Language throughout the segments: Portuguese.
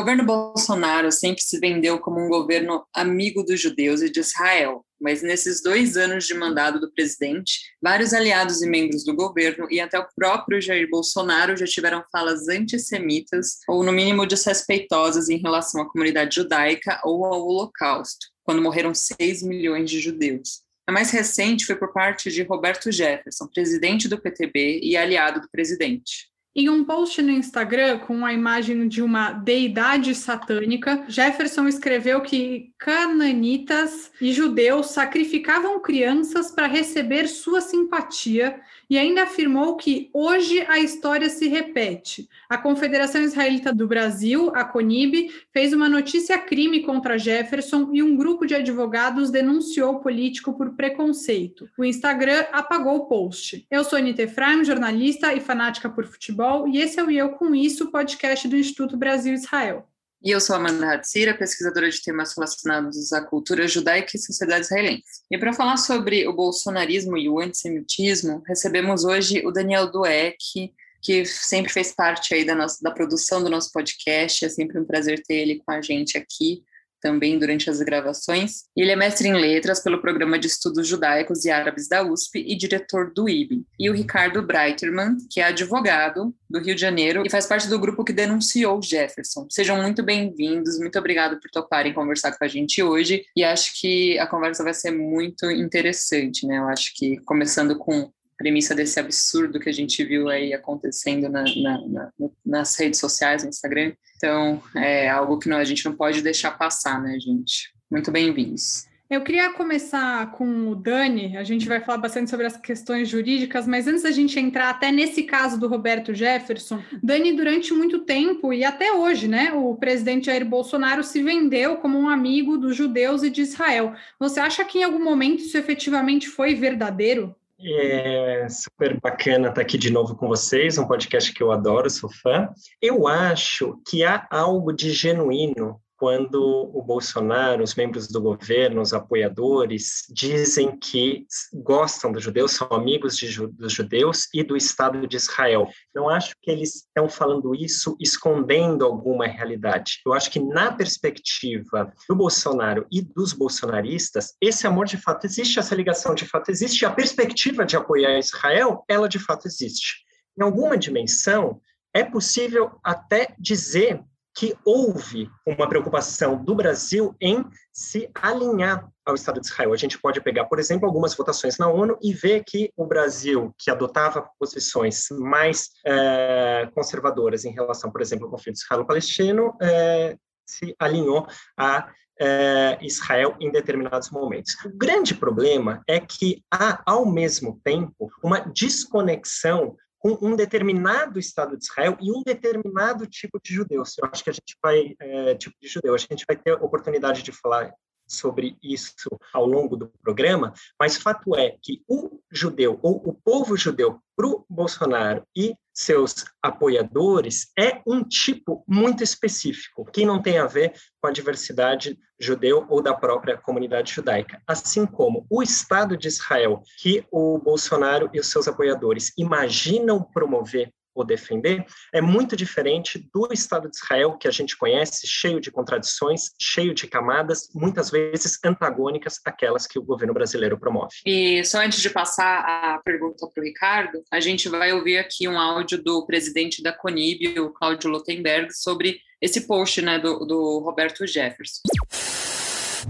governo Bolsonaro sempre se vendeu como um governo amigo dos judeus e de Israel, mas nesses dois anos de mandado do presidente, vários aliados e membros do governo e até o próprio Jair Bolsonaro já tiveram falas antissemitas ou, no mínimo, desrespeitosas em relação à comunidade judaica ou ao Holocausto, quando morreram 6 milhões de judeus. A mais recente foi por parte de Roberto Jefferson, presidente do PTB e aliado do presidente. Em um post no Instagram com a imagem de uma deidade satânica, Jefferson escreveu que cananitas e judeus sacrificavam crianças para receber sua simpatia e ainda afirmou que hoje a história se repete. A Confederação Israelita do Brasil, a CONIB, fez uma notícia crime contra Jefferson e um grupo de advogados denunciou o político por preconceito. O Instagram apagou o post. Eu sou Anita Efraim, jornalista e fanática por futebol, e esse é o Eu Com Isso, podcast do Instituto Brasil-Israel. E eu sou Amanda Hatzira, pesquisadora de temas relacionados à cultura judaica e sociedade israelense. E para falar sobre o bolsonarismo e o antissemitismo, recebemos hoje o Daniel Dueck, que sempre fez parte aí da, nossa, da produção do nosso podcast. É sempre um prazer ter ele com a gente aqui também durante as gravações. Ele é mestre em letras pelo Programa de Estudos Judaicos e Árabes da USP e diretor do IB. E o Ricardo Breiterman, que é advogado do Rio de Janeiro e faz parte do grupo que denunciou Jefferson. Sejam muito bem-vindos, muito obrigado por toparem conversar com a gente hoje e acho que a conversa vai ser muito interessante, né? Eu acho que começando com premissa desse absurdo que a gente viu aí acontecendo na, na, na, nas redes sociais, no Instagram. Então, é algo que não, a gente não pode deixar passar, né, gente? Muito bem-vindos. Eu queria começar com o Dani, a gente vai falar bastante sobre as questões jurídicas, mas antes da gente entrar até nesse caso do Roberto Jefferson, Dani, durante muito tempo e até hoje, né, o presidente Jair Bolsonaro se vendeu como um amigo dos judeus e de Israel. Você acha que em algum momento isso efetivamente foi verdadeiro? É super bacana estar aqui de novo com vocês, um podcast que eu adoro, sou fã. Eu acho que há algo de genuíno quando o Bolsonaro, os membros do governo, os apoiadores, dizem que gostam dos judeus, são amigos de, dos judeus e do Estado de Israel. Não acho que eles estão falando isso escondendo alguma realidade. Eu acho que, na perspectiva do Bolsonaro e dos bolsonaristas, esse amor de fato existe, essa ligação de fato existe, a perspectiva de apoiar Israel, ela de fato existe. Em alguma dimensão, é possível até dizer que houve uma preocupação do Brasil em se alinhar ao Estado de Israel. A gente pode pegar, por exemplo, algumas votações na ONU e ver que o Brasil, que adotava posições mais é, conservadoras em relação, por exemplo, ao conflito israelo-palestino, é, se alinhou a é, Israel em determinados momentos. O grande problema é que há, ao mesmo tempo, uma desconexão com um determinado Estado de Israel e um determinado tipo de judeus. Eu acho que a gente vai, é, tipo de judeu, a gente vai ter oportunidade de falar sobre isso ao longo do programa, mas fato é que o judeu, ou o povo judeu, para o Bolsonaro e seus apoiadores, é um tipo muito específico, que não tem a ver com a diversidade judeu ou da própria comunidade judaica. Assim como o Estado de Israel, que o Bolsonaro e os seus apoiadores imaginam promover ou defender, é muito diferente do Estado de Israel que a gente conhece, cheio de contradições, cheio de camadas, muitas vezes antagônicas àquelas que o governo brasileiro promove. E só antes de passar a pergunta para o Ricardo, a gente vai ouvir aqui um áudio do presidente da CONIB, o Cláudio Lotenberg, sobre esse post né, do, do Roberto Jefferson.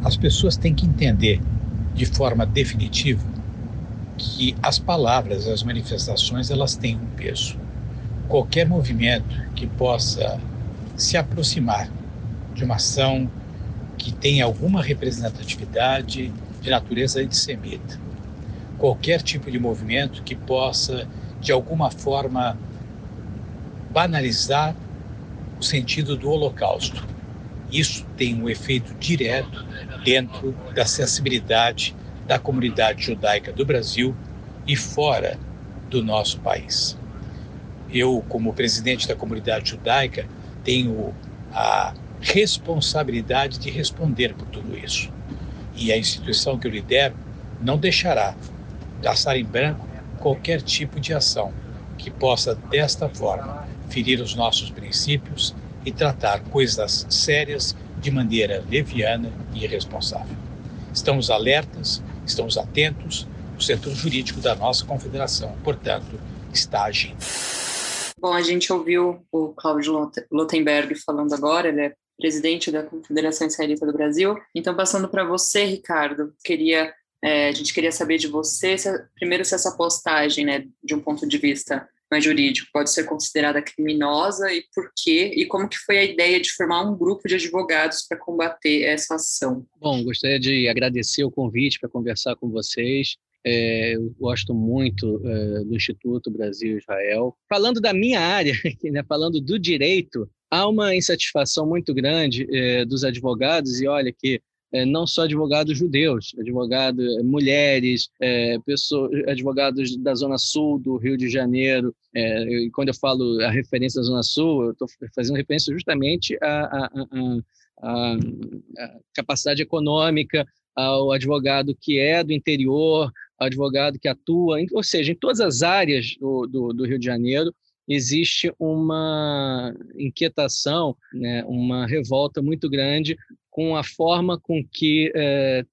As pessoas têm que entender de forma definitiva que as palavras, as manifestações, elas têm um peso qualquer movimento que possa se aproximar de uma ação que tenha alguma representatividade de natureza antissemita. Qualquer tipo de movimento que possa, de alguma forma, banalizar o sentido do Holocausto. Isso tem um efeito direto dentro da sensibilidade da comunidade judaica do Brasil e fora do nosso país eu, como presidente da comunidade judaica, tenho a responsabilidade de responder por tudo isso. E a instituição que eu lidero não deixará passar em branco qualquer tipo de ação que possa, desta forma, ferir os nossos princípios e tratar coisas sérias de maneira leviana e irresponsável. Estamos alertas, estamos atentos, o setor jurídico da nossa confederação, portanto, está agindo. Bom, a gente ouviu o Cláudio Lotenberg falando agora, ele é presidente da Confederação Israelita do Brasil. Então, passando para você, Ricardo, queria é, a gente queria saber de você, se, primeiro, se essa postagem, né, de um ponto de vista mais jurídico, pode ser considerada criminosa e por quê? E como que foi a ideia de formar um grupo de advogados para combater essa ação? Bom, gostaria de agradecer o convite para conversar com vocês. É, eu gosto muito é, do Instituto Brasil-Israel. Falando da minha área, né, falando do direito, há uma insatisfação muito grande é, dos advogados, e olha que é, não só advogados judeus, advogados é, mulheres, é, pessoas, advogados da Zona Sul do Rio de Janeiro. É, e quando eu falo a referência da Zona Sul, eu estou fazendo referência justamente à, à, à, à, capacidade econômica, ao advogado que é do interior, advogado que atua, ou seja, em todas as áreas do, do, do Rio de Janeiro, existe uma inquietação, né, uma revolta muito grande com a forma com que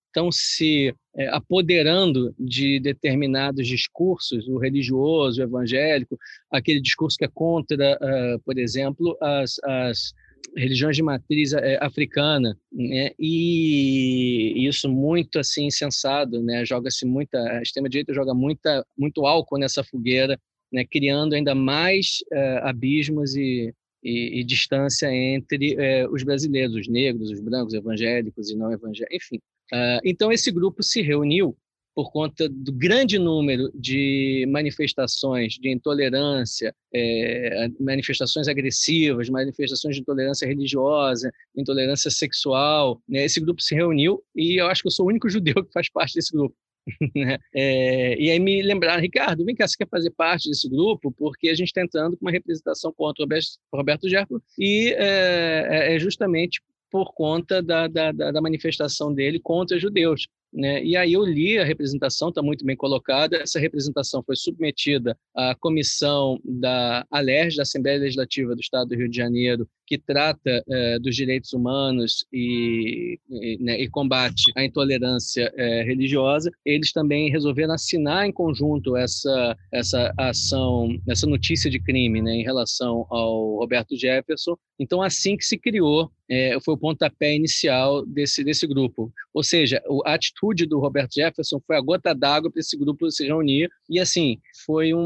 estão é, se é, apoderando de determinados discursos, o religioso, o evangélico, aquele discurso que é contra, uh, por exemplo, as, as religiões de matriz é, africana, né? e isso muito assim insensado, né? Joga-se muita, a extrema direita joga muita, muito álcool nessa fogueira né, criando ainda mais uh, abismos e, e, e, distância entre uh, os brasileiros, os negros, os brancos, evangélicos e não evangélicos, enfim. Uh, então, esse grupo se reuniu por conta do grande número de manifestações de intolerância, é, manifestações agressivas, manifestações de intolerância religiosa, intolerância sexual. Né? Esse grupo se reuniu e eu acho que eu sou o único judeu que faz parte desse grupo. Né? É, e aí me lembraram, Ricardo, vem cá, você quer fazer parte desse grupo? Porque a gente está entrando com uma representação contra o Roberto Jefferson e é, é, é justamente por conta da, da, da manifestação dele contra judeus. Né? E aí eu li a representação, está muito bem colocada. Essa representação foi submetida à comissão da ALERJ, da Assembleia Legislativa do Estado do Rio de Janeiro, que trata eh, dos direitos humanos e, e, né, e combate à intolerância eh, religiosa. Eles também resolveram assinar em conjunto essa, essa ação, essa notícia de crime né, em relação ao Roberto Jefferson. Então, assim que se criou, eh, foi o pontapé inicial desse, desse grupo. Ou seja, a atitude do Roberto Jefferson foi a gota d'água para esse grupo se reunir. E, assim, foi um,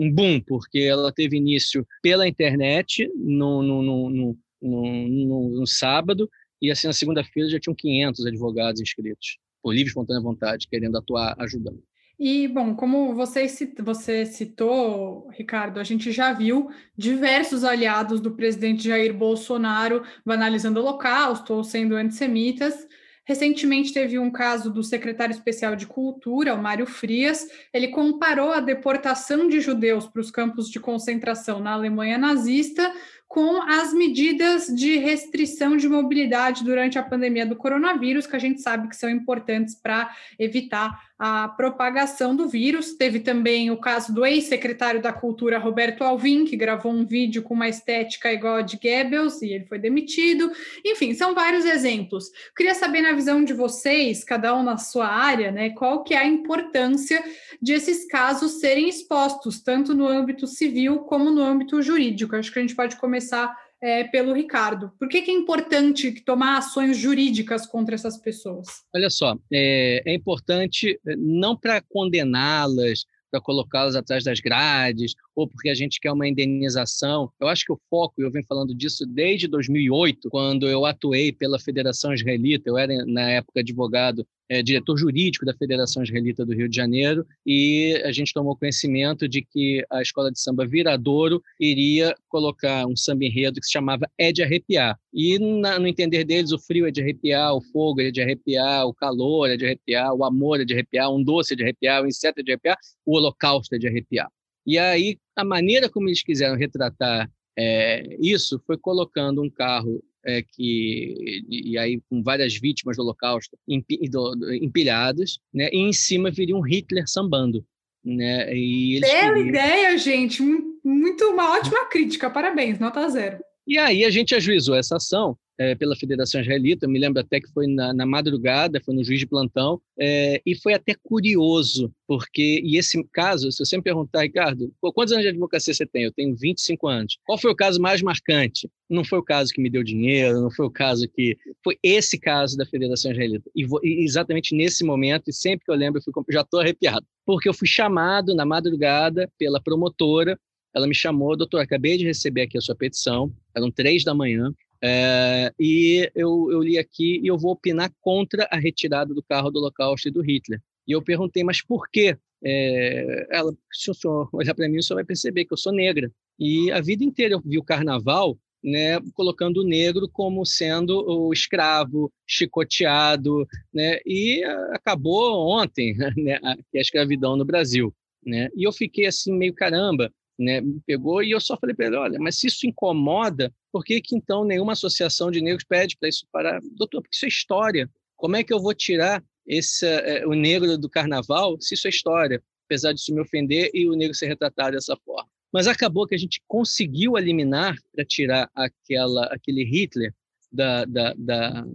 um boom, porque ela teve início pela internet, no no, no, no, no, sábado, e assim na segunda-feira já tinham 500 advogados inscritos, por livre espontânea vontade, querendo atuar, ajudando. E, bom, como você, você citou, Ricardo, a gente já viu diversos aliados do presidente Jair Bolsonaro banalizando o Holocausto ou sendo antissemitas. Recentemente teve um caso do secretário especial de Cultura, o Mário Frias. Ele comparou a deportação de judeus para os campos de concentração na Alemanha nazista com as medidas de restrição de mobilidade durante a pandemia do coronavírus, que a gente sabe que são importantes para evitar a propagação do vírus. Teve também o caso do ex-secretário da Cultura, Roberto Alvim, que gravou um vídeo com uma estética igual a de Goebbels e ele foi demitido. Enfim, são vários exemplos. Queria saber, na visão de vocês, cada um na sua área, né, qual que é a importância de esses casos serem expostos, tanto no âmbito civil como no âmbito jurídico. Acho que a gente pode começar é, pelo Ricardo. Por que, que, é importante tomar ações jurídicas contra essas pessoas? Olha só, é, é importante é, não para condená-las, para colocá-las atrás das grades, ou porque a gente quer uma indenização. Eu acho que o foco, eu venho falando disso desde 2008, quando eu atuei pela Federação Israelita, eu era, na época, advogado é, diretor jurídico da Federação Israelita do Rio de Janeiro, e a gente tomou conhecimento de que a escola de samba Viradouro iria colocar um samba enredo que se chamava É de Arrepiar. E, na, no entender deles, o frio é de arrepiar, o fogo é de arrepiar, o calor é de arrepiar, o amor é de arrepiar, um doce é de arrepiar, o inseto é de arrepiar, o holocausto é de arrepiar. E aí, a maneira como eles quiseram retratar é, isso foi colocando um carro é, que e aí com várias vítimas do Holocausto empilhadas, né? E em cima viria um Hitler sambando, né? E Bela queriam... ideia, gente! Muito uma ótima crítica, parabéns, nota zero. E aí a gente ajuizou essa ação é, pela Federação Israelita, eu me lembro até que foi na, na madrugada, foi no juiz de plantão, é, e foi até curioso, porque, e esse caso, se você me perguntar, Ricardo, quantos anos de advocacia você tem? Eu tenho 25 anos. Qual foi o caso mais marcante? Não foi o caso que me deu dinheiro, não foi o caso que. Foi esse caso da Federação Israelita. E, vou, e exatamente nesse momento, e sempre que eu lembro, eu fico, já estou arrepiado, porque eu fui chamado na madrugada pela promotora ela me chamou, doutor, acabei de receber aqui a sua petição, eram três da manhã, é, e eu, eu li aqui e eu vou opinar contra a retirada do carro do Holocausto e do Hitler. E eu perguntei, mas por quê? É, ela, se o senhor olhar para mim, o senhor vai perceber que eu sou negra. E a vida inteira eu vi o carnaval né, colocando o negro como sendo o escravo, chicoteado, né, e acabou ontem né, a, a escravidão no Brasil. Né? E eu fiquei assim, meio caramba, né, me pegou e eu só falei para ele, olha, mas se isso incomoda, por que, que então nenhuma associação de negros pede para isso parar? Doutor, porque isso é história. Como é que eu vou tirar esse, é, o negro do carnaval se isso é história? Apesar disso me ofender e o negro ser retratado dessa forma. Mas acabou que a gente conseguiu eliminar para tirar aquela, aquele Hitler da, da, da,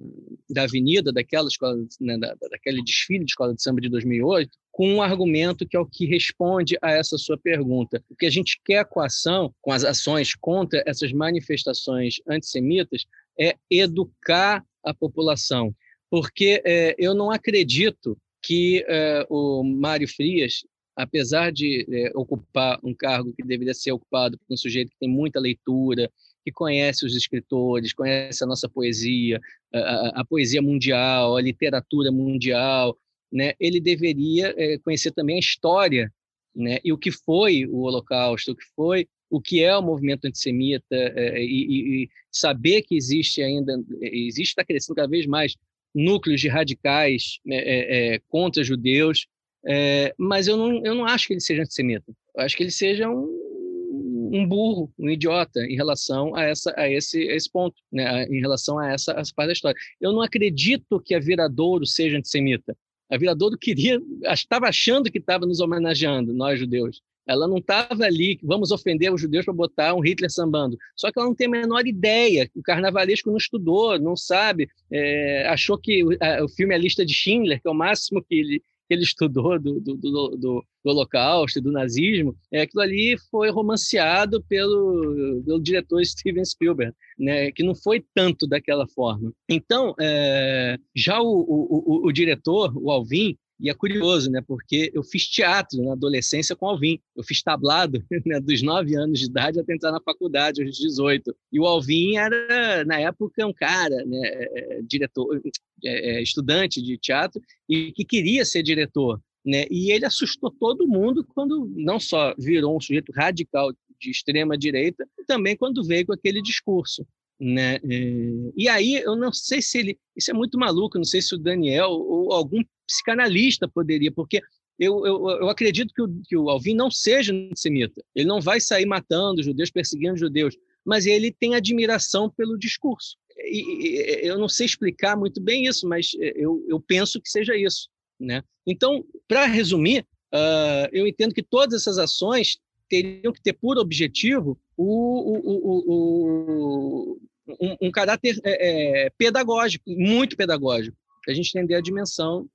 da avenida, daquela escola, né, da, daquele desfile de escola de samba de 2008, com um argumento que é o que responde a essa sua pergunta. O que a gente quer com a ação, com as ações contra essas manifestações antissemitas, é educar a população. Porque é, eu não acredito que é, o Mário Frias, apesar de é, ocupar um cargo que deveria ser ocupado por um sujeito que tem muita leitura, que conhece os escritores, conhece a nossa poesia, a, a poesia mundial, a literatura mundial, né? Ele deveria é, conhecer também a história, né? E o que foi o Holocausto, o que foi, o que é o movimento antissemita é, e, e, saber que existe ainda, existe está crescendo cada vez mais núcleos de radicais é, contra judeus, mas eu não, eu não acho que ele seja antissemita. Eu acho que ele seja um um burro, um idiota em relação a, essa, a, esse, a esse ponto, né? em relação a essa, essa parte da história. Eu não acredito que a Viradouro seja antissemita. A Viradouro queria, estava achando que estava nos homenageando, nós judeus. Ela não estava ali, vamos ofender os judeus para botar um Hitler sambando. Só que ela não tem a menor ideia. O carnavalesco não estudou, não sabe. É, achou que o, a, o filme A Lista de Schindler, que é o máximo que ele, que ele estudou do, do, do, do, Holocausto do nazismo, é, aquilo ali foi romanceado pelo, pelo diretor Steven Spielberg, né, que não foi tanto daquela forma. Então, é, já o, o, o, o diretor, o Alvin, e é curioso, né? Porque eu fiz teatro na adolescência com o Alvin. Eu fiz tablado né, dos 9 anos de idade até entrar na faculdade, aos 18. E o Alvin era, na época, um cara, né, é, é, diretor, é, estudante de teatro e que queria ser diretor. Né? E ele assustou todo mundo quando não só virou um sujeito radical de extrema direita, também quando veio com aquele discurso. Né? E aí eu não sei se ele, isso é muito maluco, não sei se o Daniel ou algum psicanalista poderia, porque eu, eu, eu acredito que o, que o Alvin não seja antissemita. Ele não vai sair matando judeus, perseguindo judeus, mas ele tem admiração pelo discurso. E, eu não sei explicar muito bem isso, mas eu, eu penso que seja isso. Né? Então, para resumir, uh, eu entendo que todas essas ações teriam que ter por objetivo o, o, o, um, um, caráter é, é, pedagógico, muito pedagógico, para a gente entender a dimensão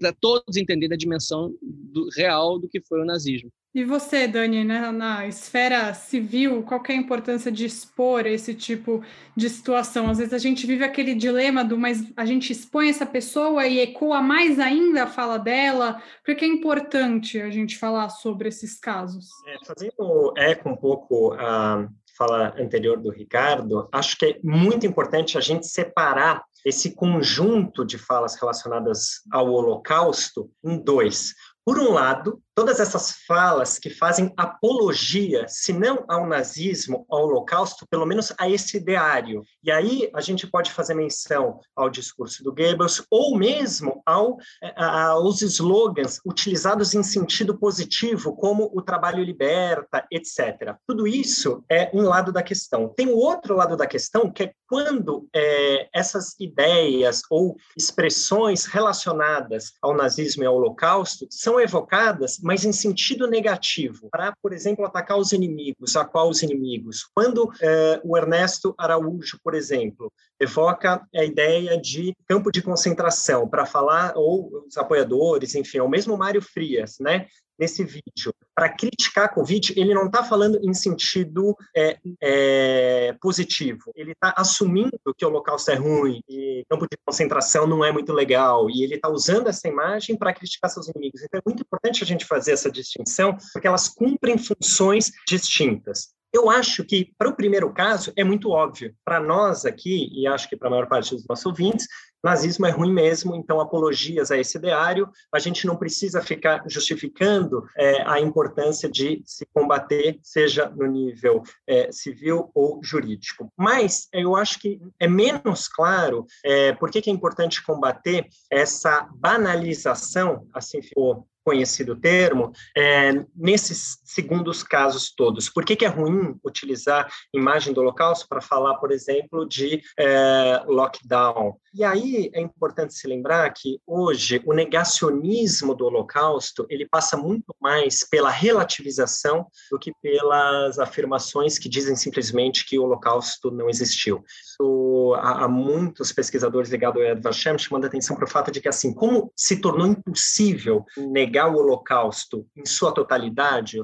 para todos entenderem a dimensão do, real do que foi o nazismo. E você, Dani, né, na esfera civil, qual é a importância de expor esse tipo de situação? Às vezes a gente vive aquele dilema do, mas a gente expõe essa pessoa e ecoa mais ainda a fala dela, porque é importante a gente falar sobre esses casos. É, fazendo eco um pouco a fala anterior do Ricardo, acho que é muito importante a gente separar esse conjunto de falas relacionadas ao Holocausto em dois. Por um lado, todas essas falas que fazem apologia, se não ao nazismo, ao holocausto, pelo menos a esse ideário. E aí a gente pode fazer menção ao discurso do Goebbels ou mesmo ao, aos slogans utilizados em sentido positivo, como o trabalho liberta, etc. Tudo isso é um lado da questão. Tem o outro lado da questão, que é quando é, essas ideias ou expressões relacionadas ao nazismo e ao holocausto são evocadas mas em sentido negativo, para, por exemplo, atacar os inimigos, a qual os inimigos? Quando eh, o Ernesto Araújo, por exemplo, evoca a ideia de campo de concentração para falar, ou os apoiadores, enfim, é o mesmo Mário Frias, né? nesse vídeo para criticar a Covid, ele não está falando em sentido é, é, positivo. Ele está assumindo que o holocausto é ruim e campo de concentração não é muito legal. E ele está usando essa imagem para criticar seus inimigos. Então é muito importante a gente fazer essa distinção, porque elas cumprem funções distintas. Eu acho que, para o primeiro caso, é muito óbvio. Para nós aqui, e acho que para a maior parte dos nossos ouvintes, nazismo é ruim mesmo, então apologias a esse ideário, a gente não precisa ficar justificando é, a importância de se combater, seja no nível é, civil ou jurídico. Mas eu acho que é menos claro é, por que, que é importante combater essa banalização, assim ficou conhecido termo, é, nesses segundos casos todos. Por que, que é ruim utilizar imagem do Holocausto para falar, por exemplo, de é, lockdown? E aí é importante se lembrar que hoje o negacionismo do Holocausto ele passa muito mais pela relativização do que pelas afirmações que dizem simplesmente que o Holocausto não existiu. Isso, há, há muitos pesquisadores ligados ao Yad Vashem chamando a atenção para o fato de que assim como se tornou impossível negar o Holocausto em sua totalidade,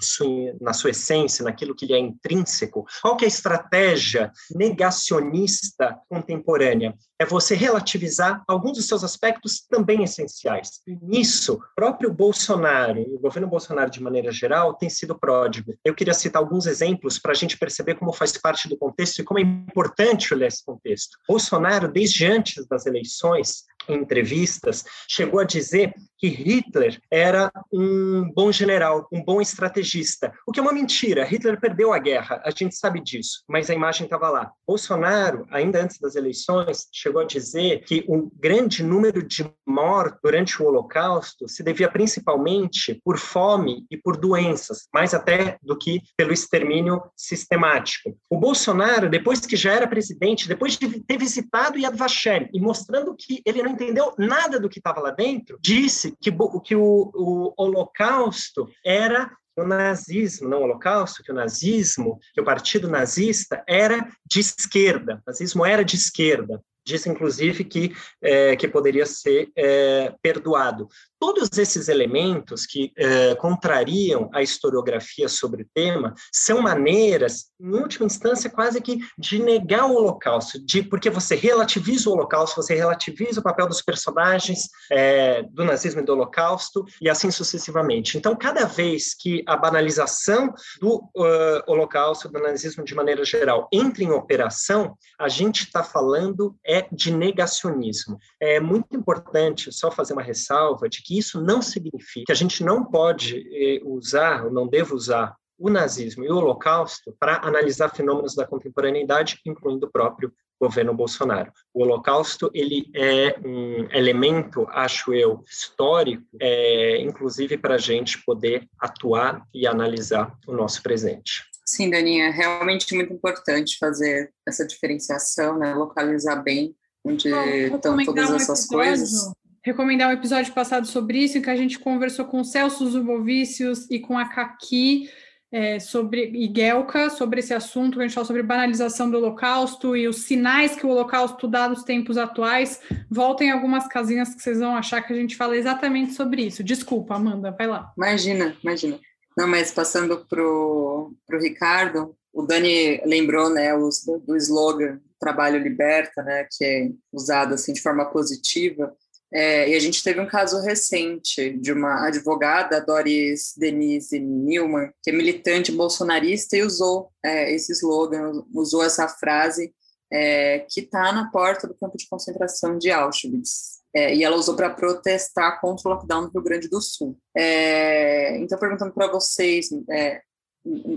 na sua essência, naquilo que lhe é intrínseco, qual que é a estratégia negacionista contemporânea? É você relativizar alguns dos seus aspectos também essenciais. Nisso, próprio Bolsonaro, e o governo Bolsonaro de maneira geral, tem sido pródigo. Eu queria citar alguns exemplos para a gente perceber como faz parte do contexto e como é importante olhar esse contexto. Bolsonaro, desde antes das eleições, em entrevistas, chegou a dizer que Hitler era um bom general, um bom estrategista, o que é uma mentira. Hitler perdeu a guerra, a gente sabe disso, mas a imagem estava lá. Bolsonaro, ainda antes das eleições, chegou a dizer que um grande número de mortos durante o Holocausto se devia principalmente por fome e por doenças, mais até do que pelo extermínio sistemático. O Bolsonaro, depois que já era presidente, depois de ter visitado Yad Vashem e mostrando que ele não entendeu nada do que estava lá dentro, disse que, que o, o Holocausto era o nazismo, não o holocausto, que o nazismo, que o partido nazista era de esquerda, o nazismo era de esquerda. Disse, inclusive, que, é, que poderia ser é, perdoado. Todos esses elementos que eh, contrariam a historiografia sobre o tema são maneiras, em última instância, quase que de negar o Holocausto, de, porque você relativiza o Holocausto, você relativiza o papel dos personagens eh, do nazismo e do Holocausto, e assim sucessivamente. Então, cada vez que a banalização do uh, Holocausto, do nazismo de maneira geral, entra em operação, a gente está falando é de negacionismo. É muito importante, só fazer uma ressalva, de que isso não significa que a gente não pode eh, usar, ou não deva usar, o nazismo e o holocausto para analisar fenômenos da contemporaneidade, incluindo o próprio governo Bolsonaro. O Holocausto ele é um elemento, acho eu, histórico, é, inclusive para a gente poder atuar e analisar o nosso presente. Sim, Daninha, é realmente muito importante fazer essa diferenciação, né? localizar bem onde estão todas essas coisas recomendar um episódio passado sobre isso, em que a gente conversou com o Celso Zubovicius e com a Kaki é, sobre, e Gelka sobre esse assunto, a gente falou sobre banalização do Holocausto e os sinais que o Holocausto dá nos tempos atuais. Voltem algumas casinhas que vocês vão achar que a gente fala exatamente sobre isso. Desculpa, Amanda, vai lá. Imagina, imagina. Não, mas passando para o Ricardo, o Dani lembrou né, os, do slogan Trabalho Liberta, né, que é usado assim, de forma positiva. É, e a gente teve um caso recente de uma advogada, Doris Denise Newman, que é militante bolsonarista e usou é, esse slogan, usou essa frase é, que está na porta do campo de concentração de Auschwitz. É, e ela usou para protestar contra o lockdown no Rio Grande do Sul. É, então, perguntando para vocês, é,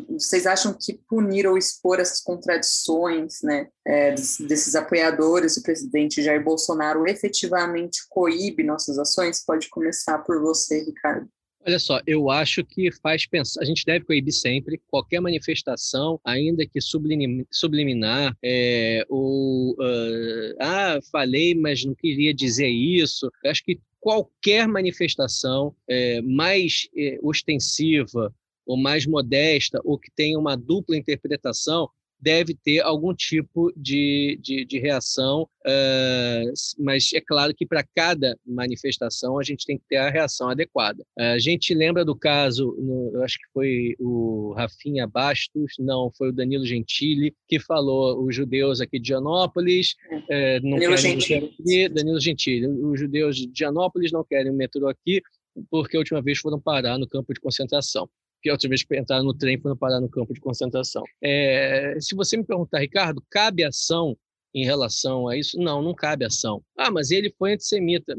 vocês acham que punir ou expor essas contradições né, é, desses apoiadores do presidente Jair Bolsonaro efetivamente coíbe nossas ações? Pode começar por você, Ricardo. Olha só, eu acho que faz pensar. A gente deve coibir sempre qualquer manifestação, ainda que subliminar, é, ou uh, ah, falei, mas não queria dizer isso. Eu acho que qualquer manifestação é, mais é, ostensiva ou mais modesta ou que tenha uma dupla interpretação deve ter algum tipo de, de, de reação, uh, mas é claro que para cada manifestação a gente tem que ter a reação adequada. Uh, a gente lembra do caso, no, eu acho que foi o Rafinha Bastos, não, foi o Danilo Gentili, que falou os judeus aqui de Janópolis uh, não Danilo querem Gentili. Aqui, Danilo Gentili, os judeus de Janópolis não querem o metrô aqui porque a última vez foram parar no campo de concentração que a outra vez que entraram no trem foram parar no campo de concentração. É, se você me perguntar, Ricardo, cabe ação em relação a isso? Não, não cabe ação. Ah, mas ele foi antissemita.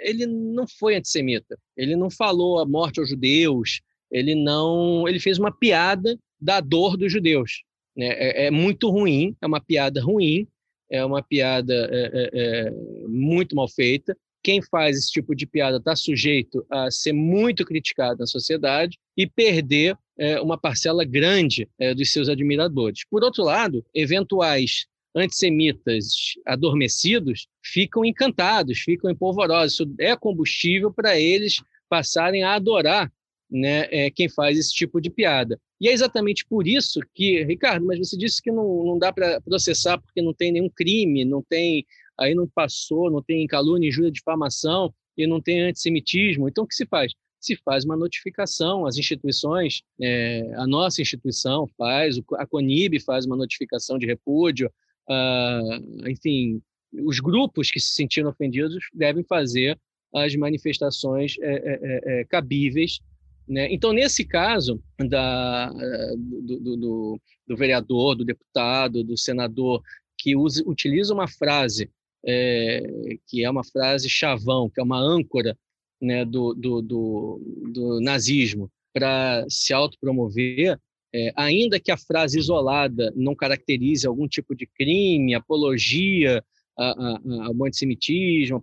Ele não foi antissemita. Ele não falou a morte aos judeus. Ele não. Ele fez uma piada da dor dos judeus. Né? É, é muito ruim. É uma piada ruim. É uma piada é, é, é muito mal feita quem faz esse tipo de piada está sujeito a ser muito criticado na sociedade e perder é, uma parcela grande é, dos seus admiradores. Por outro lado, eventuais antissemitas adormecidos ficam encantados, ficam empolvorosos. Isso é combustível para eles passarem a adorar né, é, quem faz esse tipo de piada. E é exatamente por isso que, Ricardo, mas você disse que não, não dá para processar porque não tem nenhum crime, não tem aí não passou, não tem calúnia, injúria, difamação e não tem antissemitismo. Então, o que se faz? Se faz uma notificação, as instituições, é, a nossa instituição faz, a CONIB faz uma notificação de repúdio, uh, enfim, os grupos que se sentiram ofendidos devem fazer as manifestações é, é, é cabíveis. Né? Então, nesse caso da, do, do, do, do vereador, do deputado, do senador que usa, utiliza uma frase é, que é uma frase chavão, que é uma âncora né, do, do, do, do nazismo para se autopromover, é, ainda que a frase isolada não caracterize algum tipo de crime, apologia ao antissemitismo,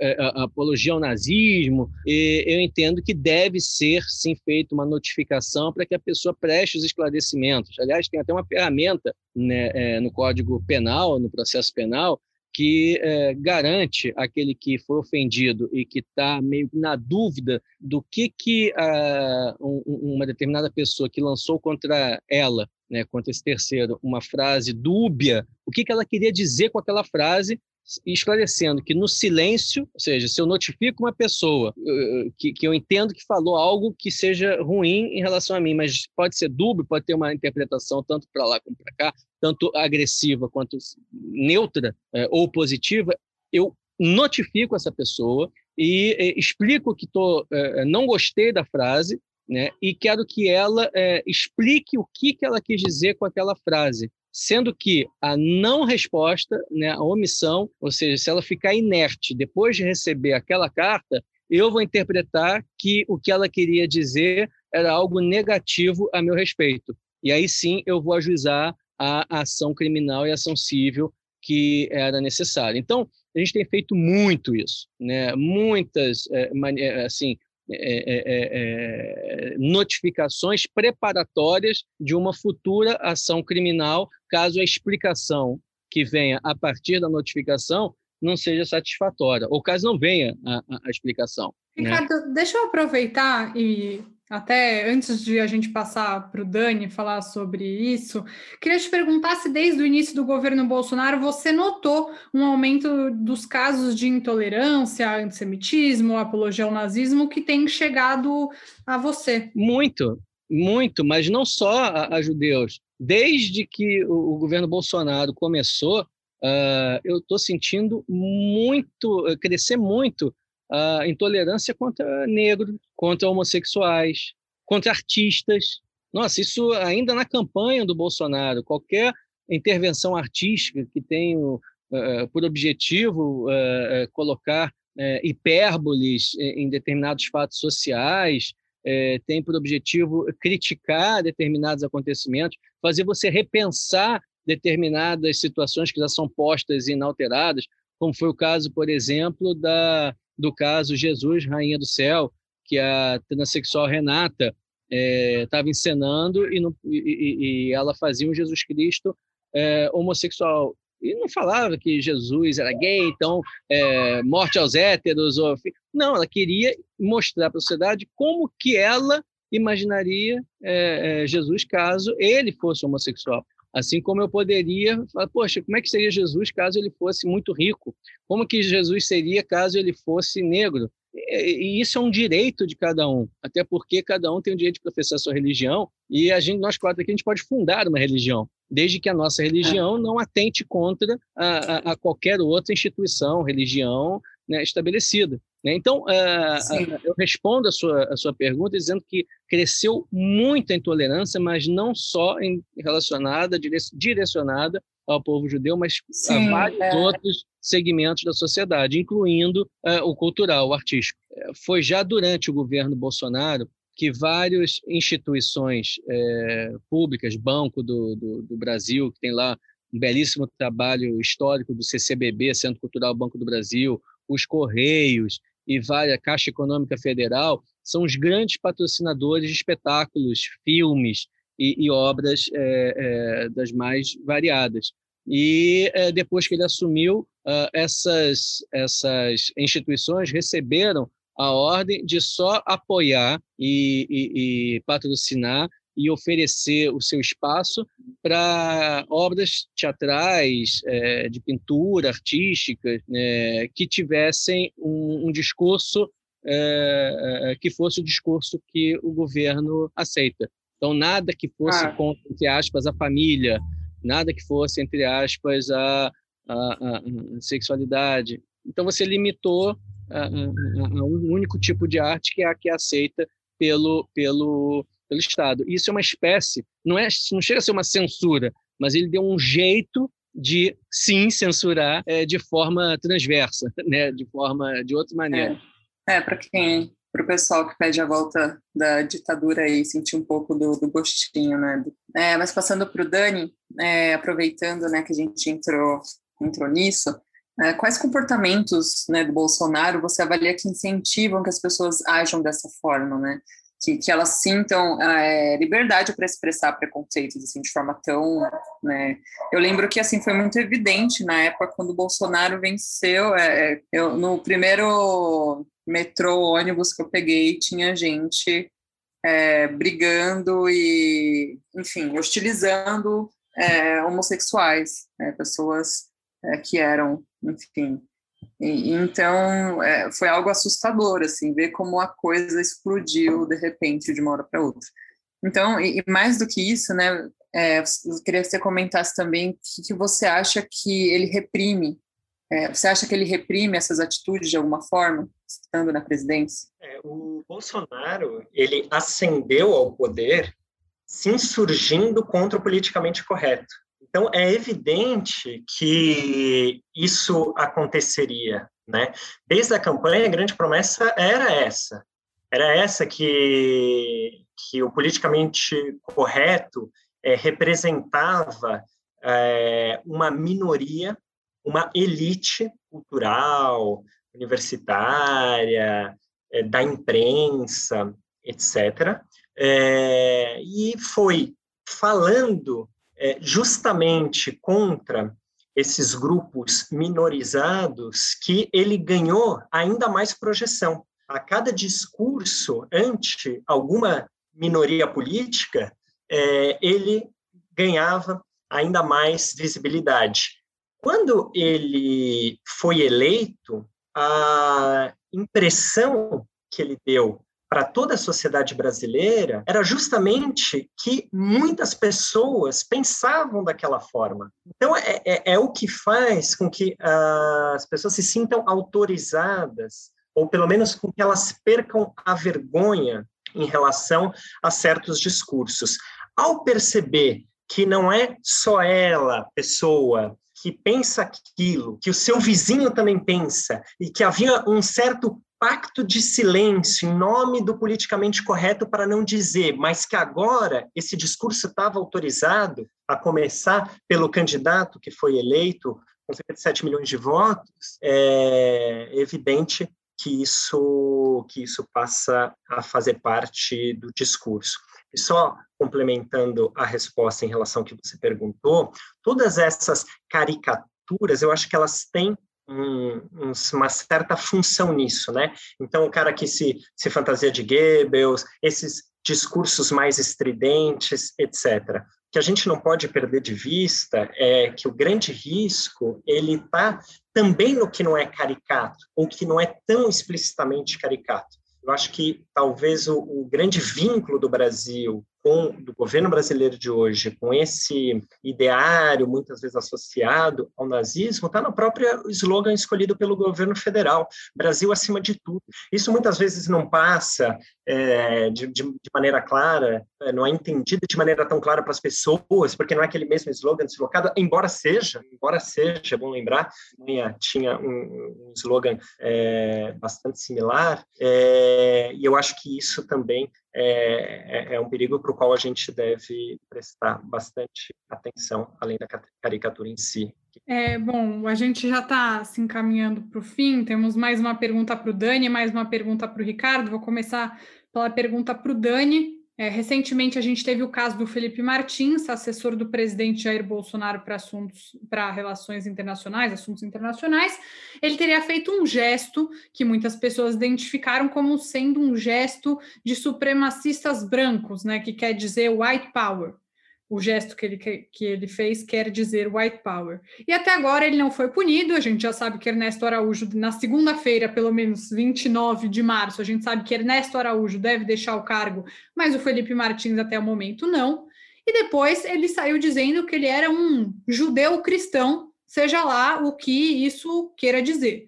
é, apologia ao nazismo, eu entendo que deve ser sim feita uma notificação para que a pessoa preste os esclarecimentos. Aliás, tem até uma ferramenta né, é, no Código Penal, no processo penal, que é, garante aquele que foi ofendido e que está meio na dúvida do que, que uh, um, uma determinada pessoa que lançou contra ela, né, contra esse terceiro, uma frase dúbia, o que, que ela queria dizer com aquela frase, esclarecendo que no silêncio, ou seja, se eu notifico uma pessoa que, que eu entendo que falou algo que seja ruim em relação a mim, mas pode ser dúbio, pode ter uma interpretação tanto para lá como para cá, tanto agressiva quanto neutra é, ou positiva, eu notifico essa pessoa e explico que tô, não gostei da frase, né, e quero que ela explique o que, que ela quis dizer com aquela frase sendo que a não resposta, né, a omissão, ou seja, se ela ficar inerte depois de receber aquela carta, eu vou interpretar que o que ela queria dizer era algo negativo a meu respeito. E aí sim eu vou ajuizar a ação criminal e a ação civil que era necessária. Então, a gente tem feito muito isso, né? Muitas, é, assim, é é, é, notificações preparatórias de uma futura ação criminal, caso a explicação que venha a partir da notificação não seja satisfatória, ou caso não venha a, a, a explicação. Ricardo, né? deixa eu aproveitar e até antes de a gente passar para o Dani falar sobre isso, queria te perguntar se desde o início do governo Bolsonaro você notou um aumento dos casos de intolerância, antissemitismo, apologia ao nazismo que tem chegado a você. Muito, muito, mas não só a, a judeus. Desde que o, o governo Bolsonaro começou, uh, eu estou sentindo muito, crescer muito a intolerância contra negros, contra homossexuais, contra artistas. Nossa, isso ainda na campanha do Bolsonaro, qualquer intervenção artística que tenha uh, por objetivo uh, colocar uh, hipérboles em determinados fatos sociais, tem por objetivo criticar determinados acontecimentos, fazer você repensar determinadas situações que já são postas inalteradas, como foi o caso, por exemplo, da, do caso Jesus, Rainha do Céu, que a transexual Renata estava é, encenando e, no, e, e, ela fazia um Jesus Cristo é, homossexual. E não falava que Jesus era gay, então é, morte aos héteros. Ou... Não, ela queria mostrar para a sociedade como que ela imaginaria é, é, Jesus caso ele fosse homossexual. Assim como eu poderia falar, poxa, como é que seria Jesus caso ele fosse muito rico? Como que Jesus seria caso ele fosse negro? E isso é um direito de cada um, até porque cada um tem o direito de professar sua religião e a gente, nós quatro aqui, a gente pode fundar uma religião, desde que a nossa religião não atente contra a, a, a qualquer outra instituição, religião né, estabelecida. Então, uh, eu respondo a sua, a sua pergunta dizendo que cresceu muito a intolerância, mas não só em, relacionada, direcionada ao povo judeu, mas Sim, a vários é. outros segmentos da sociedade, incluindo uh, o cultural, o artístico. Foi já durante o governo Bolsonaro que várias instituições é, públicas, Banco do, do, do, Brasil, que tem lá um belíssimo trabalho histórico do CCBB, Centro Cultural Banco do Brasil, os Correios e várias Caixa Econômica Federal são os grandes patrocinadores de espetáculos, filmes e, e obras é, é, das mais variadas. E é, depois que ele assumiu, uh, essas, essas instituições receberam a ordem de só apoiar e, e, e patrocinar e oferecer o seu espaço para obras teatrais, é, de pintura artística, é, que tivessem um, um discurso é, é, que fosse o discurso que o governo aceita. Então, nada que fosse ah. contra, entre aspas, a família, nada que fosse, entre aspas, a, a, a sexualidade. Então, você limitou a, a, a, um único tipo de arte que é a que é aceita pelo, pelo, pelo Estado. Isso é uma espécie, não, é, não chega a ser uma censura, mas ele deu um jeito de sim censurar é, de forma transversa, né, de forma de outra maneira. É, é para quem, para o pessoal que pede a volta da ditadura aí sentir um pouco do, do gostinho, né? É, mas passando para o Dani, é, aproveitando, né, que a gente entrou entrou nisso, é, quais comportamentos né, do Bolsonaro você avalia que incentivam que as pessoas ajam dessa forma, né? Que, que elas sintam é, liberdade para expressar preconceitos assim de forma tão, né? Eu lembro que assim foi muito evidente na época quando o Bolsonaro venceu. É, eu, no primeiro metrô ônibus que eu peguei tinha gente é, brigando e, enfim, hostilizando homossexuais, né? pessoas que eram, enfim, então, é, foi algo assustador, assim, ver como a coisa explodiu de repente, de uma hora para outra. Então, e, e, mais do que isso, né, é, eu queria que você comentasse também o que, que você acha que ele reprime. É, você acha que ele reprime essas atitudes de alguma forma, estando na presidência? É, o Bolsonaro, ele ascendeu ao poder se insurgindo contra o politicamente correto. Então, é evidente que isso aconteceria. Né? Desde a campanha, a grande promessa era essa. Era essa que, que o politicamente correto é, representava é, uma minoria, uma elite cultural, universitária, é, da imprensa, etc. E foi falando é, justamente contra esses grupos minorizados que ele ganhou ainda mais projeção. A cada discurso ante alguma minoria política, é, ele ganhava ainda mais visibilidade. Quando ele foi eleito, a impressão que ele deu para toda a sociedade brasileira era justamente que muitas pessoas pensavam daquela forma. Então, é, é, é o que faz com que uh, as pessoas se sintam autorizadas, ou pelo menos com que elas percam a vergonha em relação a certos discursos. Ao perceber que não é só ela, pessoa, que pensa aquilo, que o seu vizinho também pensa, e que havia um certo pacto de silêncio em nome do politicamente correto para não dizer, mas que agora esse discurso estava autorizado, a começar pelo candidato que foi eleito com cerca de 7 milhões de votos, é evidente que isso, que isso passa a fazer parte do discurso. E só complementando a resposta em relação ao que você perguntou, todas essas caricaturas, eu acho que elas têm um, uma certa função nisso, né? Então, o cara que se, se fantasia de Goebbels, esses discursos mais estridentes, etc. O que a gente não pode perder de vista é que o grande risco ele está também no que não é caricato ou que não é tão explicitamente caricato. Eu acho que talvez o, o grande vínculo do Brasil com do governo brasileiro de hoje, com esse ideário muitas vezes associado ao nazismo, está no próprio slogan escolhido pelo governo federal, Brasil acima de tudo. Isso muitas vezes não passa é, de, de, de, maneira clara, é, não é entendido de maneira tão clara para as pessoas, porque não é aquele mesmo slogan deslocado, embora seja, embora seja, é bom lembrar, tinha um, um slogan é, bastante similar, é, e eu acho que isso também é, é, é um perigo para o qual a gente deve prestar bastante atenção, além da caricatura em si. É, bom, a gente já está se encaminhando para o fim, temos mais uma pergunta para o Dani, mais uma pergunta para o Ricardo. Vou começar pela pergunta para o Dani. É, recentemente a gente teve o caso do Felipe Martins, assessor do presidente Jair Bolsonaro para assuntos para relações internacionais, assuntos internacionais. Ele teria feito um gesto que muitas pessoas identificaram como sendo um gesto de supremacistas brancos, né, que quer dizer white power o gesto que ele, que ele fez quer dizer white power. E até agora ele não foi punido, a gente já sabe que Ernesto Araújo, na segunda-feira, pelo menos 29 de março, a gente sabe que Ernesto Araújo deve deixar o cargo, mas o Felipe Martins até o momento não. E depois ele saiu dizendo que ele era um judeu cristão, seja lá o que isso queira dizer.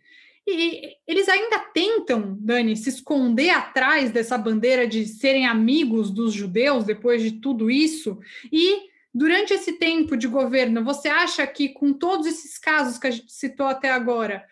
E eles ainda tentam, Dani, se esconder atrás dessa bandeira de serem amigos dos judeus depois de tudo isso. E durante esse tempo de governo, você acha que com todos esses casos que a gente citou até agora,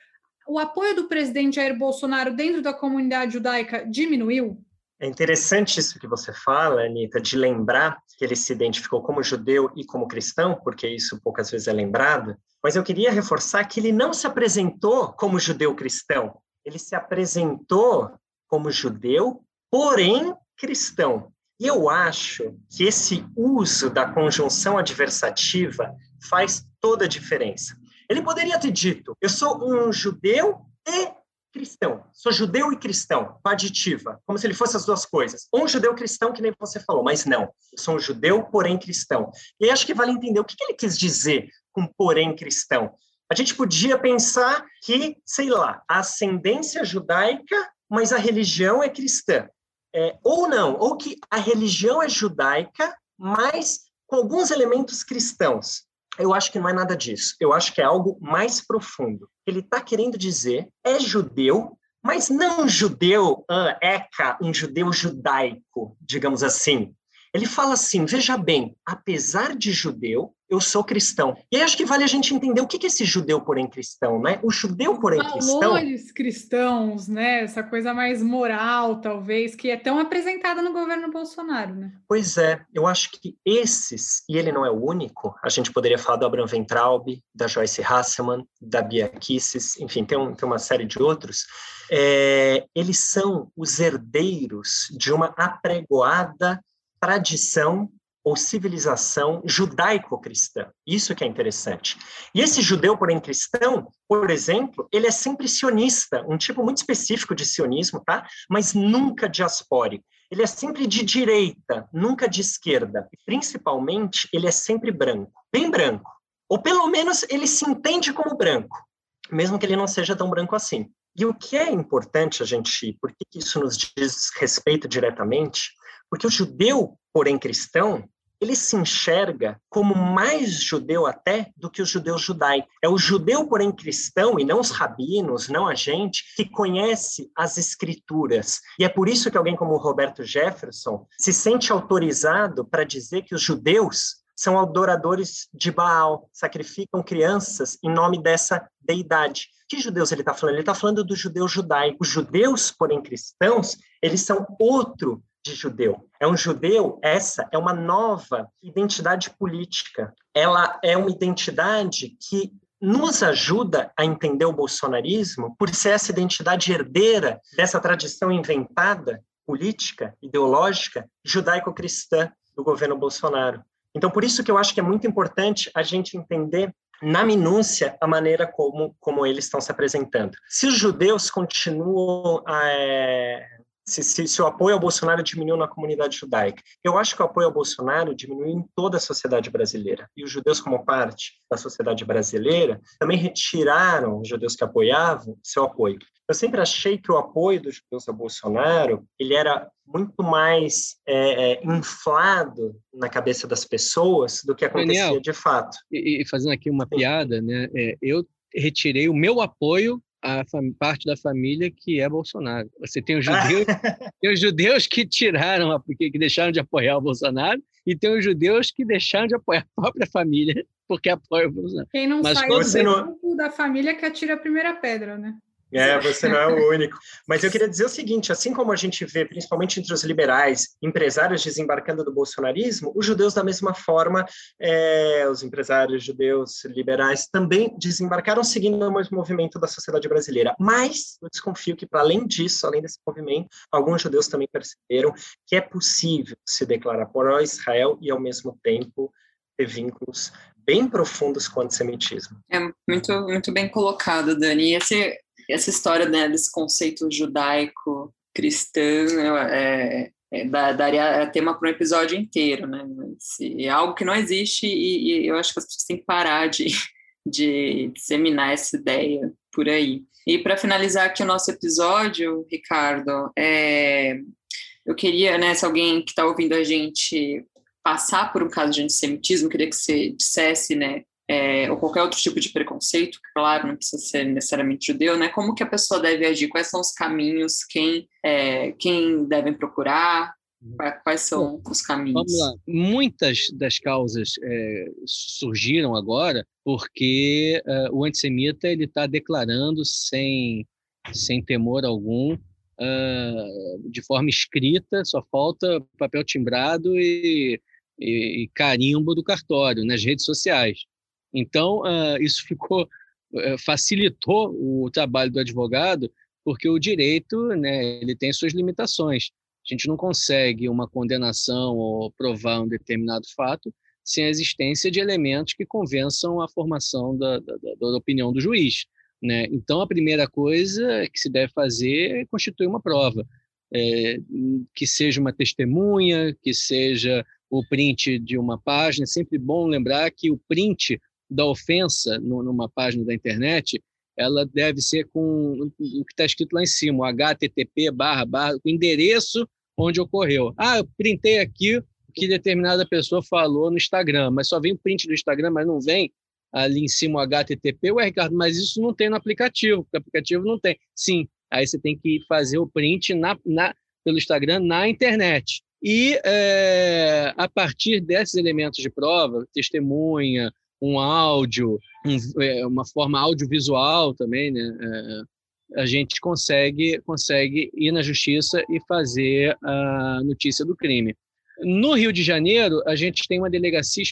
o apoio do presidente Jair Bolsonaro dentro da comunidade judaica diminuiu? É interessante isso que você fala, Anitta, de lembrar que ele se identificou como judeu e como cristão, porque isso poucas vezes é lembrado, mas eu queria reforçar que ele não se apresentou como judeu cristão, ele se apresentou como judeu, porém cristão. E eu acho que esse uso da conjunção adversativa faz toda a diferença. Ele poderia ter dito: eu sou um judeu e cristão. Sou judeu e cristão, aditiva, como se ele fosse as duas coisas. Um judeu cristão, que nem você falou, mas não. Sou um judeu, porém cristão. E aí acho que vale entender o que ele quis dizer com porém cristão. A gente podia pensar que, sei lá, a ascendência judaica, mas a religião é cristã. É, ou não, ou que a religião é judaica, mas com alguns elementos cristãos. Eu acho que não é nada disso. Eu acho que é algo mais profundo. Ele está querendo dizer é judeu, mas não judeu uh, eca, um judeu judaico, digamos assim. Ele fala assim: veja bem, apesar de judeu, eu sou cristão. E aí acho que vale a gente entender o que é esse judeu, porém cristão, né? O judeu, porém cristão. Valores cristãos, né? Essa coisa mais moral, talvez, que é tão apresentada no governo Bolsonaro, né? Pois é, eu acho que esses, e ele não é o único, a gente poderia falar do Abraham Ventraub, da Joyce Hasselman, da Bia Kisses, enfim, tem, um, tem uma série de outros. É, eles são os herdeiros de uma apregoada tradição ou civilização judaico-cristã. Isso que é interessante. E esse judeu, porém cristão, por exemplo, ele é sempre sionista, um tipo muito específico de sionismo, tá? Mas nunca diaspórico. Ele é sempre de direita, nunca de esquerda. Principalmente, ele é sempre branco, bem branco. Ou pelo menos ele se entende como branco, mesmo que ele não seja tão branco assim. E o que é importante a gente, por que isso nos diz respeito diretamente? Porque o judeu, porém cristão, ele se enxerga como mais judeu até do que os judeus judaicos. É o judeu, porém cristão, e não os rabinos, não a gente, que conhece as escrituras. E é por isso que alguém como o Roberto Jefferson se sente autorizado para dizer que os judeus são adoradores de Baal, sacrificam crianças em nome dessa deidade. Que judeus ele está falando? Ele está falando do judeu judaico. Os judeus, porém cristãos, eles são outro de judeu. É um judeu, essa é uma nova identidade política. Ela é uma identidade que nos ajuda a entender o bolsonarismo por ser essa identidade herdeira dessa tradição inventada política, ideológica, judaico-cristã do governo Bolsonaro. Então, por isso que eu acho que é muito importante a gente entender na minúcia a maneira como, como eles estão se apresentando. Se os judeus continuam é, se, se, se, o apoio ao Bolsonaro diminuiu na comunidade judaica. Eu acho que o apoio ao Bolsonaro diminuiu em toda a sociedade brasileira. E os judeus, como parte da sociedade brasileira, também retiraram, os judeus que apoiavam, seu apoio. Eu sempre achei que o apoio dos judeus ao Bolsonaro ele era muito mais é, é, inflado na cabeça das pessoas do que acontecia Daniel, de fato. E, e, fazendo aqui uma piada, né? É, eu retirei o meu apoio a parte da família que é Bolsonaro. Você tem os judeus, tem os judeus que tiraram, que, que deixaram de apoiar o Bolsonaro, e tem os judeus que deixaram de apoiar a própria família porque apoiam o Bolsonaro. Quem não Mas saiu do não... da família que atira a primeira pedra, né? É, você não é o único. Mas eu queria dizer o seguinte: assim como a gente vê, principalmente entre os liberais, empresários desembarcando do bolsonarismo, os judeus, da mesma forma, é, os empresários judeus liberais também desembarcaram seguindo o mesmo movimento da sociedade brasileira. Mas eu desconfio que, para além disso, além desse movimento, alguns judeus também perceberam que é possível se declarar pró-Israel e, ao mesmo tempo, ter vínculos bem profundos com o antissemitismo. É muito, muito bem colocado, Dani. E esse essa história né, desse conceito judaico cristão é, é, daria tema para um episódio inteiro, né? é algo que não existe e, e, eu acho que as pessoas têm que parar de, de disseminar essa ideia por aí. E para finalizar aqui o nosso episódio, Ricardo, é, eu queria, né, se alguém que está ouvindo a gente passar por um caso de antissemitismo, queria que você dissesse, né, é, ou qualquer outro tipo de preconceito, claro, não precisa ser necessariamente judeu, né? Como que a pessoa deve agir? Quais são os caminhos? Quem, é, quem devem procurar? Quais são os caminhos? Vamos lá. Muitas das causas é, surgiram agora porque uh, o antissemita ele está declarando sem sem temor algum, uh, de forma escrita, só falta papel timbrado e, e, e carimbo do cartório nas redes sociais. Então, uh, isso ficou uh, facilitou o trabalho do advogado, porque o direito, né, ele tem suas limitações. A gente não consegue uma condenação ou provar um determinado fato sem a existência de elementos que convençam a formação da, da, da opinião do juiz. Né? Então, a primeira coisa que se deve fazer é constituir uma prova, é, que seja uma testemunha, que seja o print de uma página. É sempre bom lembrar que o print da ofensa numa página da internet, ela deve ser com o que está escrito lá em cima, http barra barra, o endereço onde ocorreu. Ah, eu printei aqui o que determinada pessoa falou no Instagram, mas só vem o print do Instagram, mas não vem ali em cima o HTTP. Ué, Ricardo, mas isso não tem no aplicativo, porque o aplicativo não tem. Sim, aí você tem que fazer o print na, na, pelo Instagram na internet. E é, a partir desses elementos de prova, testemunha, um áudio, um, é, uma forma audiovisual também, né? É, a gente consegue, consegue ir na justiça e fazer a notícia do crime. No Rio de Janeiro, a gente tem uma delegacia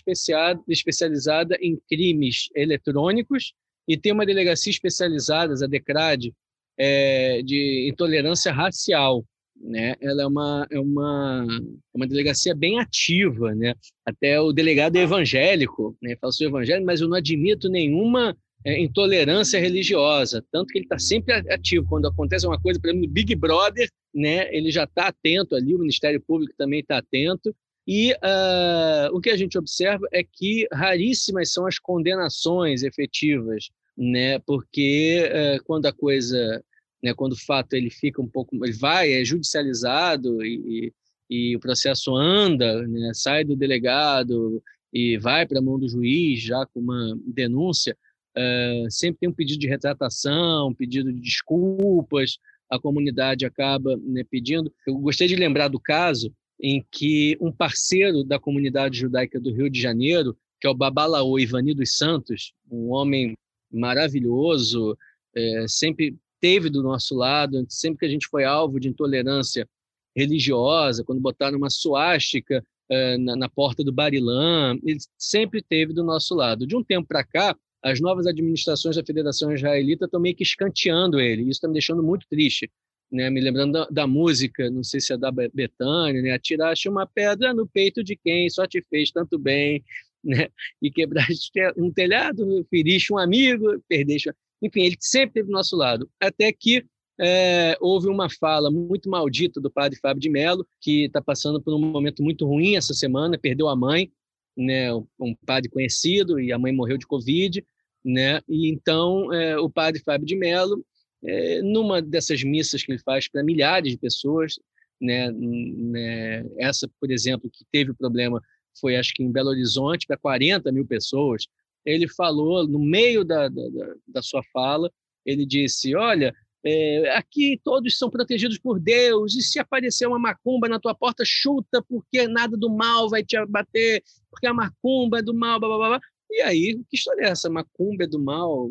especializada em crimes eletrônicos e tem uma delegacia especializada, a DECRAD, é, de intolerância racial né? Ela é uma é uma é uma delegacia bem ativa, né? Até o delegado é evangélico, né? Fala sou evangélico, mas eu não admito nenhuma é, intolerância religiosa, tanto que ele está sempre ativo quando acontece uma coisa, por exemplo, no Big Brother, né? Ele já está atento ali, o Ministério Público também está atento. E uh, o que a gente observa é que raríssimas são as condenações efetivas, né? Porque uh, quando a coisa né, quando o fato ele fica um pouco, ele vai, é judicializado e, e, e o processo anda, né, sai do delegado e vai para a mão do juiz já com uma denúncia, uh, sempre tem um pedido de retratação, um pedido de desculpas, a comunidade acaba né, pedindo. Eu gostei de lembrar do caso em que um parceiro da comunidade judaica do Rio de Janeiro, que é o Babalaô Ivani dos Santos, um homem maravilhoso, é, sempre esteve do nosso lado, sempre que a gente foi alvo de intolerância religiosa, quando botaram uma suástica uh, na, na, porta do Barilã, ele sempre esteve do nosso lado. De um tempo para cá, as novas administrações da Federação Israelita estão meio que escanteando ele, isso está me deixando muito triste, né? Me lembrando da, da, música, não sei se é da Betânia, né? Atiraste uma pedra no peito de quem só te fez tanto bem, né? E quebraste um telhado, feriste um amigo, perdeste. Enfim, ele sempre esteve do nosso lado. Até que é, houve uma fala muito maldita do padre Fábio de Mello, que está passando por um momento muito ruim essa semana, perdeu a mãe, né, um padre conhecido, e a mãe morreu de Covid. Né? E então é, o padre Fábio de Mello, é, numa dessas missas que ele faz para milhares de pessoas, né, né, essa, por exemplo, que teve problema foi acho que em Belo Horizonte para 40 mil pessoas. Ele falou no meio da, da, da sua fala, ele disse: olha é, aqui todos são protegidos por Deus, e se aparecer uma macumba na tua porta, chuta, porque nada do mal vai te abater, porque a macumba é do mal, blá, blá, blá. E aí, que história é essa? Macumba é do mal?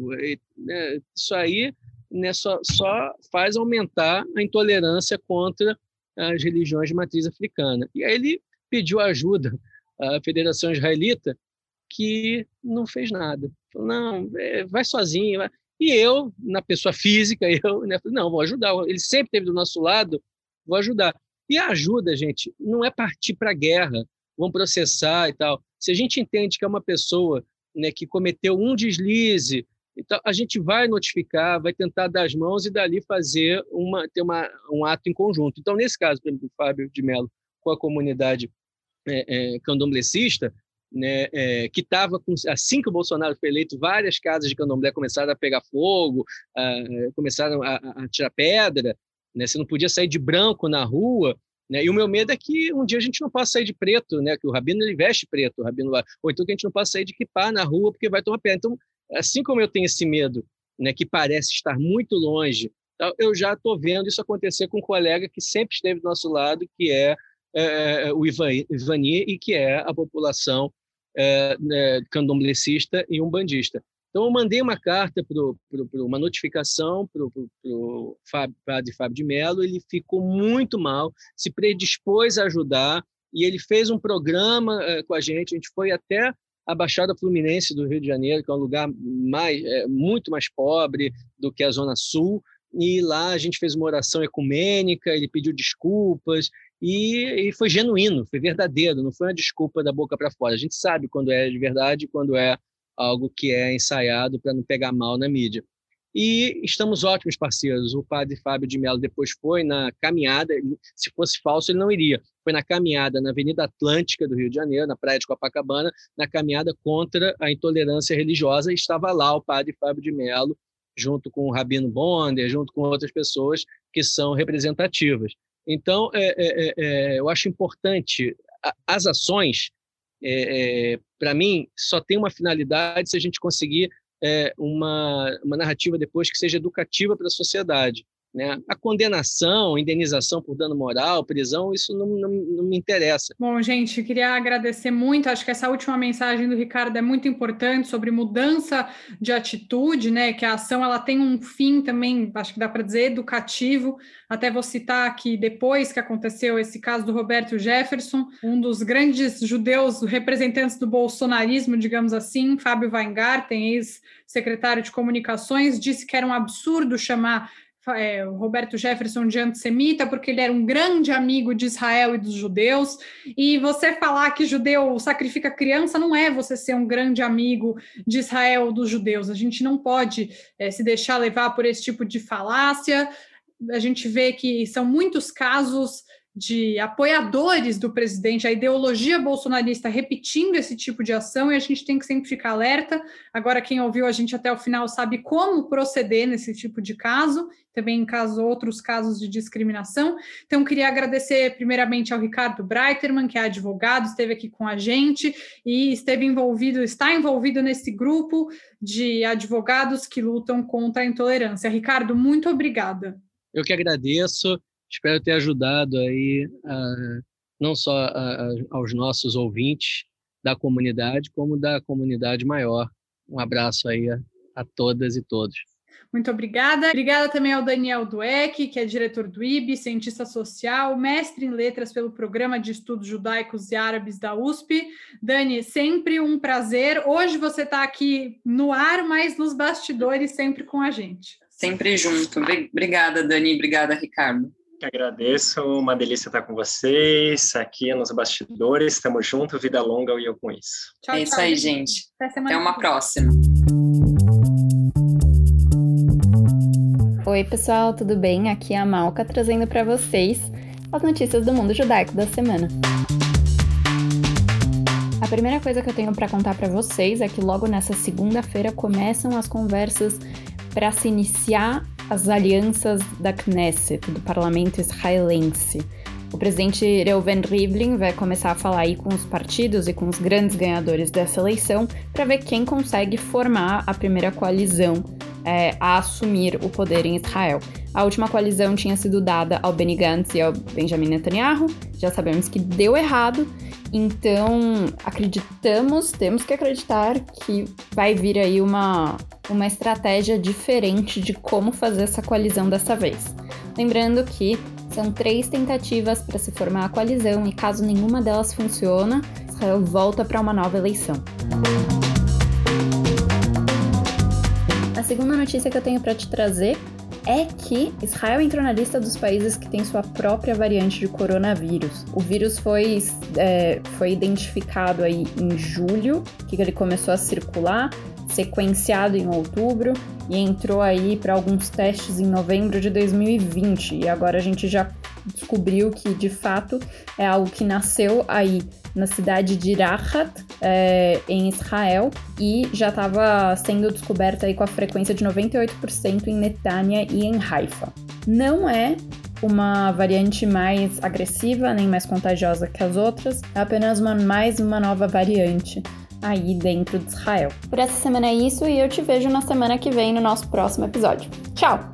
Né? Isso aí né, só, só faz aumentar a intolerância contra as religiões de matriz africana. E aí ele pediu ajuda à Federação Israelita, que não fez nada. Falou, não, é, vai sozinho, vai. E eu, na pessoa física, eu né, falei, não, vou ajudar. Ele sempre esteve do nosso lado, vou ajudar. E a ajuda, gente, não é partir para a guerra, vamos processar e tal. Se a gente entende que é uma pessoa né, que cometeu um deslize, então a gente vai notificar, vai tentar dar as mãos e dali fazer uma ter uma, um ato em conjunto. Então nesse caso, por exemplo, o Fábio de Mello com a comunidade é, é, né, é, que estava assim que o Bolsonaro foi eleito, várias casas de candomblé começaram a pegar fogo, começaram a, a, tirar pedra, né, você não podia sair de branco na rua, né, e o meu medo é que um dia a gente não possa sair de preto, né, que o rabino ele veste preto, o rabino ou então que a gente não possa sair de kipá na rua porque vai tomar pedra. Então, assim como eu tenho esse medo, né, que parece estar muito longe, eu já estou vendo isso acontecer com um colega que sempre esteve do nosso lado, que é, é, é o Ivani, e que é a população é, é, candomblessista e umbandista. Então, eu mandei uma carta, pro, pro, pro uma notificação para o padre Fábio de Mello, ele ficou muito mal, se predispôs a ajudar, e ele fez um programa é, com a gente, a gente foi até a Baixada Fluminense do Rio de Janeiro, que é um lugar mais, é, muito mais pobre do que a Zona Sul, e lá a gente fez uma oração ecumênica, ele pediu desculpas, e, e, foi genuíno, foi verdadeiro, não foi uma desculpa da boca para fora. A gente sabe quando é de verdade quando é algo que é ensaiado para não pegar mal na mídia. E estamos ótimos parceiros. O padre Fábio de Mello depois foi na caminhada, se fosse falso, ele não iria. Foi na caminhada na Avenida Atlântica do Rio de Janeiro, na praia de Copacabana, na caminhada contra a intolerância religiosa, e estava lá o padre Fábio de Mello, junto com o Rabino Bonder, junto com outras pessoas que são representativas. Então, é, é, é, é, eu acho importante as ações, é, para mim, só tem uma finalidade se a gente conseguir uma, uma narrativa depois que seja educativa para a sociedade. Né? A condenação, indenização por dano moral, prisão, isso não, não, não, me interessa. Bom, gente, queria agradecer muito. Acho que essa última mensagem do Ricardo é muito importante sobre mudança de atitude, né? Que a ação ela tem um fim também, acho que dá para dizer, educativo. Até vou citar aqui depois que aconteceu esse caso do Roberto Jefferson, um dos grandes judeus representantes do bolsonarismo, digamos assim, Fábio Weingarten, ex-secretário de comunicações, disse que era um absurdo chamar é, o Roberto Jefferson de antissemita, porque ele era um grande amigo de Israel e dos judeus. E você falar que judeu sacrifica criança não é você ser um grande amigo de Israel ou dos judeus. A gente não pode é, se deixar levar por esse tipo de falácia. A gente vê que são muitos casos de apoiadores do presidente, a ideologia bolsonarista repetindo esse tipo de ação e a gente tem que sempre ficar alerta. Agora, quem ouviu a gente até o final sabe como proceder nesse tipo de caso, também em caso, outros casos de discriminação. Então, queria agradecer primeiramente ao Ricardo Breiterman, que é advogado, esteve aqui com a gente e esteve envolvido, está envolvido nesse grupo de advogados que lutam contra a intolerância. Ricardo, muito obrigada. Eu que agradeço. Espero ter ajudado aí não só aos nossos ouvintes da comunidade, como da comunidade maior. Um abraço aí a, a todas e todos. Muito obrigada. Obrigada também ao Daniel Dueck, que é diretor do IB, cientista social, mestre em letras pelo Programa de Estudos Judaicos e Árabes da USP. Dani, sempre um prazer. Hoje você está aqui no ar, mas nos bastidores, sempre com a gente. Sempre junto. Obrigada, Dani. Obrigada, Ricardo. Agradeço, uma delícia estar com vocês aqui nos bastidores. Estamos juntos, vida longa e eu com isso. Tchau, é isso tchau, aí, gente. Até, Até uma próxima. Oi, pessoal, tudo bem? Aqui é a Malca trazendo para vocês as notícias do mundo judaico da semana. A primeira coisa que eu tenho para contar para vocês é que logo nessa segunda-feira começam as conversas para se iniciar as alianças da Knesset, do parlamento israelense. O presidente Reuven Rivlin vai começar a falar aí com os partidos e com os grandes ganhadores dessa eleição para ver quem consegue formar a primeira coalizão é, a assumir o poder em Israel. A última coalizão tinha sido dada ao Benny Gantz e ao Benjamin Netanyahu, já sabemos que deu errado, então acreditamos, temos que acreditar que vai vir aí uma, uma estratégia diferente de como fazer essa coalizão dessa vez. Lembrando que são três tentativas para se formar a coalizão e caso nenhuma delas funciona, Israel volta para uma nova eleição. A segunda notícia que eu tenho para te trazer é que Israel entrou na lista dos países que tem sua própria variante de coronavírus. O vírus foi, é, foi identificado aí em julho, que ele começou a circular, sequenciado em outubro e entrou aí para alguns testes em novembro de 2020. E agora a gente já descobriu que de fato é algo que nasceu aí na cidade de Rahat, é, em Israel, e já estava sendo descoberta aí com a frequência de 98% em Netanya e em Haifa. Não é uma variante mais agressiva nem mais contagiosa que as outras, é apenas uma, mais uma nova variante aí dentro de Israel. Por essa semana é isso e eu te vejo na semana que vem no nosso próximo episódio. Tchau!